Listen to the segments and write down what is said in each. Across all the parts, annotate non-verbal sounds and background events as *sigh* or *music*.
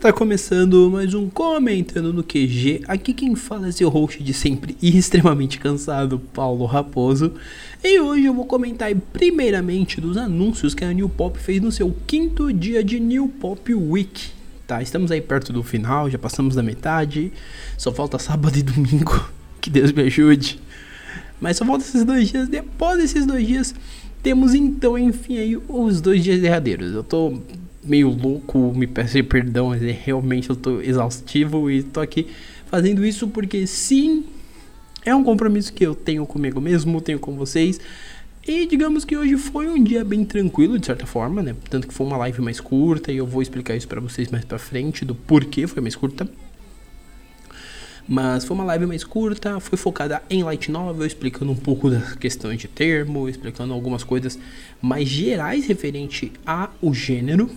Está começando mais um Comentando no QG. Aqui quem fala é seu host de sempre e extremamente cansado, Paulo Raposo. E hoje eu vou comentar primeiramente dos anúncios que a New Pop fez no seu quinto dia de New Pop Week. Tá, estamos aí perto do final, já passamos da metade. Só falta sábado e domingo. *laughs* Que Deus me ajude. Mas só falta esses dois dias. Depois desses dois dias, temos então, enfim, aí os dois dias derradeiros. Eu tô meio louco, me peço perdão, mas é, realmente eu tô exaustivo e tô aqui fazendo isso porque sim, é um compromisso que eu tenho comigo mesmo, tenho com vocês. E digamos que hoje foi um dia bem tranquilo, de certa forma, né? Tanto que foi uma live mais curta e eu vou explicar isso para vocês mais pra frente do porquê foi mais curta. Mas foi uma live mais curta, foi focada em light novel, explicando um pouco das questões de termo, explicando algumas coisas mais gerais referente ao gênero,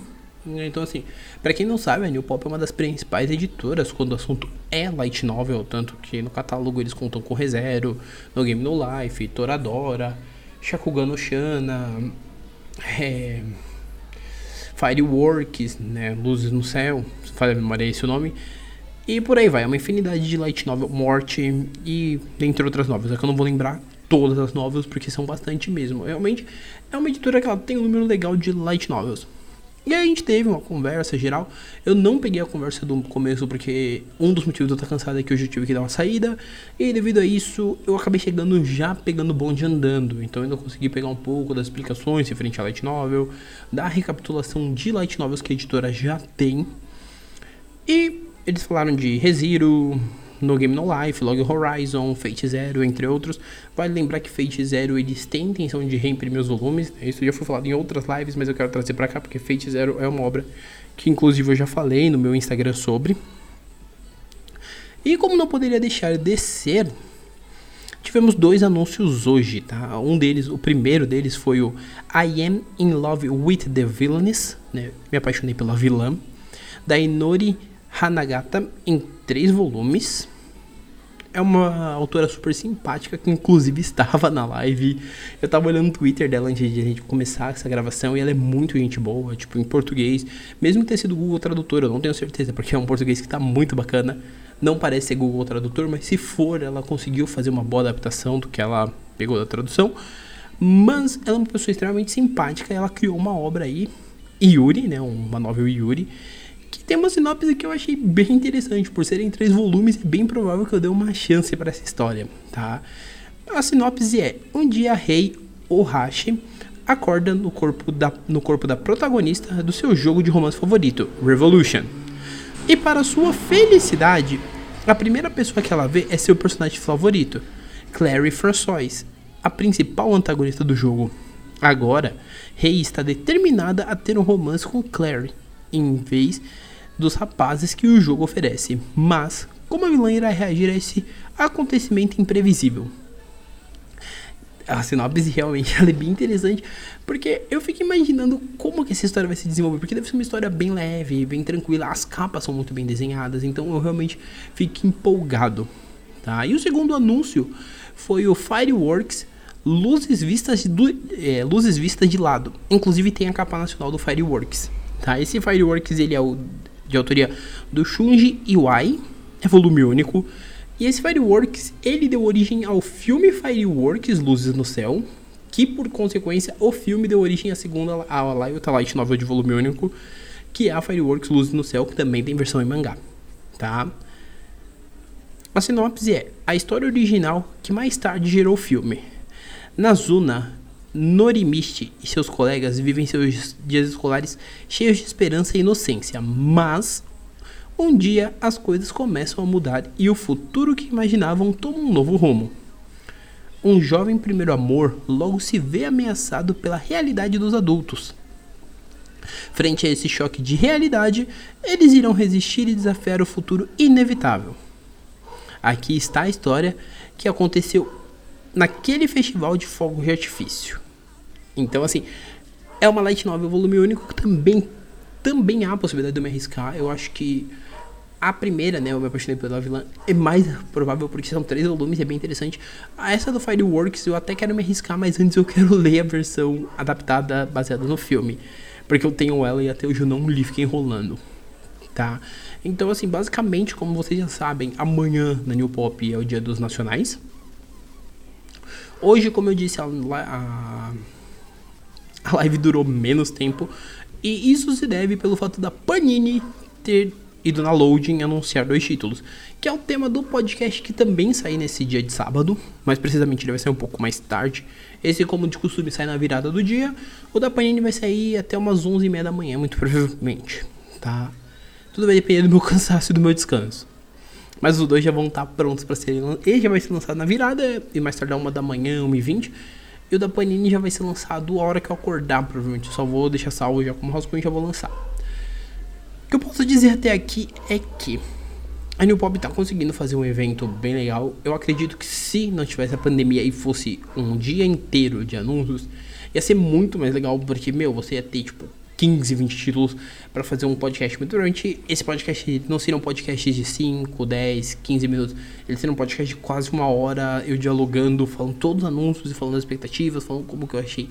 então, assim, para quem não sabe, a New Pop é uma das principais editoras quando o assunto é light novel, tanto que no catálogo eles contam com ReZero, No Game No Life, Toradora, Shakugan no Shana, é, Fireworks, né, Luzes no Céu, falha a memória é esse o nome, e por aí vai, é uma infinidade de light novel, Morte e entre outras novels, é que eu não vou lembrar todas as novels porque são bastante mesmo. Realmente é uma editora que ela tem um número legal de light novels. E aí a gente teve uma conversa geral. Eu não peguei a conversa do começo porque um dos motivos de eu estar cansado é que hoje eu tive que dar uma saída. E devido a isso, eu acabei chegando já pegando o bonde andando. Então eu não consegui pegar um pouco das explicações referente a Light Novel, da recapitulação de Light Novels que a editora já tem. E eles falaram de ReZero, no Game No Life, Log Horizon, Fate Zero, entre outros. Vale lembrar que Fate Zero eles têm intenção de reimprimir os volumes, né? isso já foi falado em outras lives, mas eu quero trazer para cá porque Fate Zero é uma obra que inclusive eu já falei no meu Instagram sobre. E como não poderia deixar de ser, tivemos dois anúncios hoje, tá? Um deles, o primeiro deles foi o I Am in Love with the Villainess, né? Me apaixonei pela vilã, da Inori Hanagata em três volumes é uma autora super simpática que inclusive *laughs* estava na live. Eu tava olhando o Twitter dela antes de a gente começar essa gravação e ela é muito gente boa, tipo em português, mesmo tenha sido Google Tradutor, eu não tenho certeza, porque é um português que tá muito bacana. Não parece ser Google Tradutor, mas se for, ela conseguiu fazer uma boa adaptação do que ela pegou da tradução. Mas ela é uma pessoa extremamente simpática, ela criou uma obra aí, Yuri, né, uma novel Yuri tem uma sinopse que eu achei bem interessante. Por serem três volumes, é bem provável que eu dê uma chance para essa história, tá? A sinopse é: um dia Rei Ohashi acorda no corpo, da, no corpo da protagonista do seu jogo de romance favorito, Revolution. E para sua felicidade, a primeira pessoa que ela vê é seu personagem favorito, Clary François, a principal antagonista do jogo. Agora, Rei está determinada a ter um romance com Clary, em vez dos rapazes que o jogo oferece, mas como a vilã irá reagir a esse acontecimento imprevisível? A sinopse realmente *laughs* é bem interessante, porque eu fico imaginando como que essa história vai se desenvolver, porque deve ser uma história bem leve, bem tranquila, as capas são muito bem desenhadas, então eu realmente fico empolgado. Tá? E o segundo anúncio foi o Fireworks Luzes Vistas, do, é, luzes vistas de lado. Inclusive tem a capa nacional do Fireworks. Tá? Esse Fireworks ele é o de autoria do Shunji Iwai, é volume único. E esse Fireworks, ele deu origem ao filme Fireworks Luzes no Céu, que por consequência o filme deu origem à segunda a Light Light Novel de volume único, que é a Fireworks Luzes no Céu, que também tem versão em mangá, tá? A sinopse é a história original que mais tarde gerou o filme. Nazuna Norimichi e seus colegas vivem seus dias escolares cheios de esperança e inocência, mas um dia as coisas começam a mudar e o futuro que imaginavam toma um novo rumo. Um jovem primeiro amor logo se vê ameaçado pela realidade dos adultos. Frente a esse choque de realidade, eles irão resistir e desafiar o futuro inevitável. Aqui está a história que aconteceu naquele festival de fogo de artifício. Então, assim, é uma light novel volume único que também, também há a possibilidade de eu me arriscar. Eu acho que a primeira, né, eu me apaixonei pela vilã, é mais provável porque são três volumes, é bem interessante. Essa do Fireworks eu até quero me arriscar, mas antes eu quero *laughs* ler a versão adaptada baseada no filme. Porque eu tenho ela e até hoje eu não li, fiquei enrolando. tá? Então, assim, basicamente, como vocês já sabem, amanhã na New Pop é o dia dos nacionais. Hoje, como eu disse, a, a, *laughs* a live durou menos tempo. E isso se deve pelo fato da Panini ter ido na loading anunciar dois títulos, que é o tema do podcast que também sai nesse dia de sábado, mas precisamente ele vai sair um pouco mais tarde. Esse, como de costume, sai na virada do dia. O da Panini vai sair até umas 11h30 da manhã, muito provavelmente, tá? Tudo vai depender do meu *laughs* cansaço e do meu descanso. Mas os dois já vão estar prontos para serem. Ele já vai ser lançado na virada e mais tarde, uma da manhã, 1h20. E o da Panini já vai ser lançado a hora que eu acordar, provavelmente. Eu só vou deixar salvo já como rascunho e já vou lançar. O que eu posso dizer até aqui é que a New Pop tá conseguindo fazer um evento bem legal. Eu acredito que se não tivesse a pandemia e fosse um dia inteiro de anúncios, ia ser muito mais legal, porque, meu, você ia ter, tipo, 15, 20 títulos para fazer um podcast. Mas durante esse podcast não serão podcasts de 5, 10, 15 minutos. Ele será um podcast de quase uma hora, eu dialogando, falando todos os anúncios e falando as expectativas, falando como que eu achei.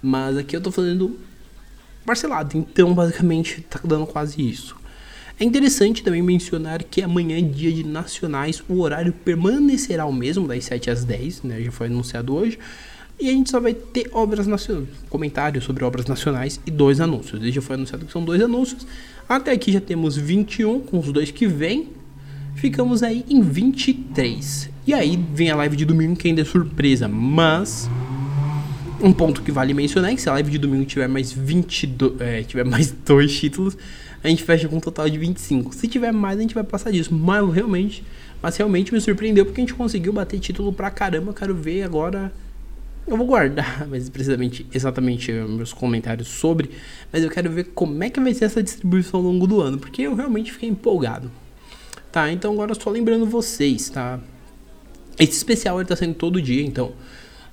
Mas aqui eu tô fazendo parcelado, então basicamente tá dando quase isso. É interessante também mencionar que amanhã é dia de nacionais, o horário permanecerá o mesmo, das 7 às 10, né? Já foi anunciado hoje. E a gente só vai ter obras nacionais, comentários sobre obras nacionais e dois anúncios. Desde já foi anunciado que são dois anúncios. Até aqui já temos 21, com os dois que vem. Ficamos aí em 23. E aí vem a live de domingo que ainda é surpresa, mas um ponto que vale mencionar é que se a live de domingo tiver mais 22, é, tiver mais *laughs* dois títulos, a gente fecha com um total de 25. Se tiver mais, a gente vai passar disso. Mas realmente, mas realmente me surpreendeu porque a gente conseguiu bater título pra caramba. Quero ver agora eu vou guardar *laughs* mas precisamente exatamente meus comentários sobre, mas eu quero ver como é que vai ser essa distribuição ao longo do ano, porque eu realmente fiquei empolgado. Tá, então agora só lembrando vocês, tá? Esse especial ele tá sendo todo dia, então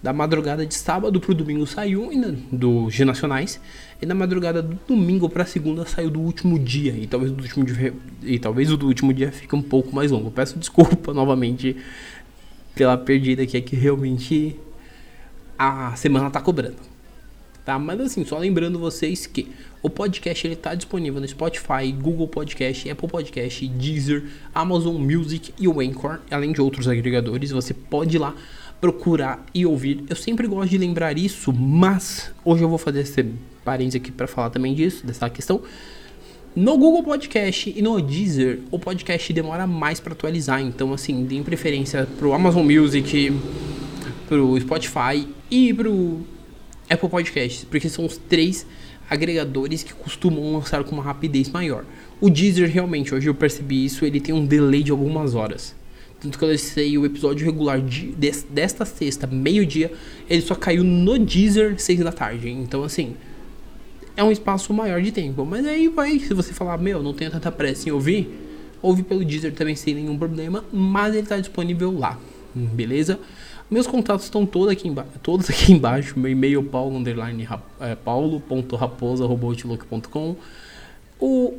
da madrugada de sábado pro domingo saiu do G Nacionais e na madrugada do domingo para segunda saiu do último dia e talvez do último dia, e talvez o do último dia fique um pouco mais longo. peço desculpa *laughs* novamente pela perdida aqui é que realmente a semana tá cobrando. Tá? Mas assim, só lembrando vocês que o podcast ele tá disponível no Spotify, Google Podcast, Apple Podcast, Deezer, Amazon Music e o Anchor, além de outros agregadores. Você pode ir lá procurar e ouvir. Eu sempre gosto de lembrar isso, mas hoje eu vou fazer esse parênteses aqui para falar também disso, dessa questão. No Google Podcast e no Deezer, o podcast demora mais para atualizar, então assim, deem preferência pro Amazon Music, pro Spotify e pro Apple Podcasts, porque são os três agregadores que costumam lançar com uma rapidez maior. O Deezer realmente, hoje eu percebi isso, ele tem um delay de algumas horas. Tanto que eu lancei o episódio regular de, de, desta sexta, meio-dia, ele só caiu no Deezer seis da tarde. Então, assim, é um espaço maior de tempo. Mas aí vai, se você falar, meu, não tenho tanta pressa em ouvir, ouve pelo Deezer também sem nenhum problema, mas ele está disponível lá, beleza? Meus contatos estão todos aqui, embaixo, todos aqui *laughs* embaixo. Meu e-mail paulo underline é, paulo.raposa.outlook.com O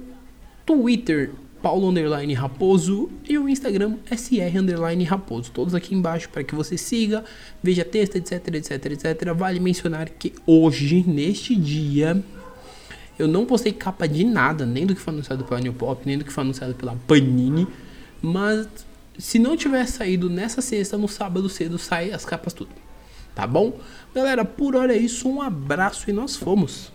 Twitter paulo underline raposo e o Instagram sr underline raposo. Todos aqui embaixo para que você siga, veja texto, etc, etc, etc. Vale mencionar que hoje, neste dia, eu não postei capa de nada, nem do que foi anunciado pela New Pop, nem do que foi anunciado pela Panini, mas se não tiver saído nessa sexta, no sábado cedo sai as capas tudo. Tá bom? Galera, por hora é isso. Um abraço e nós fomos.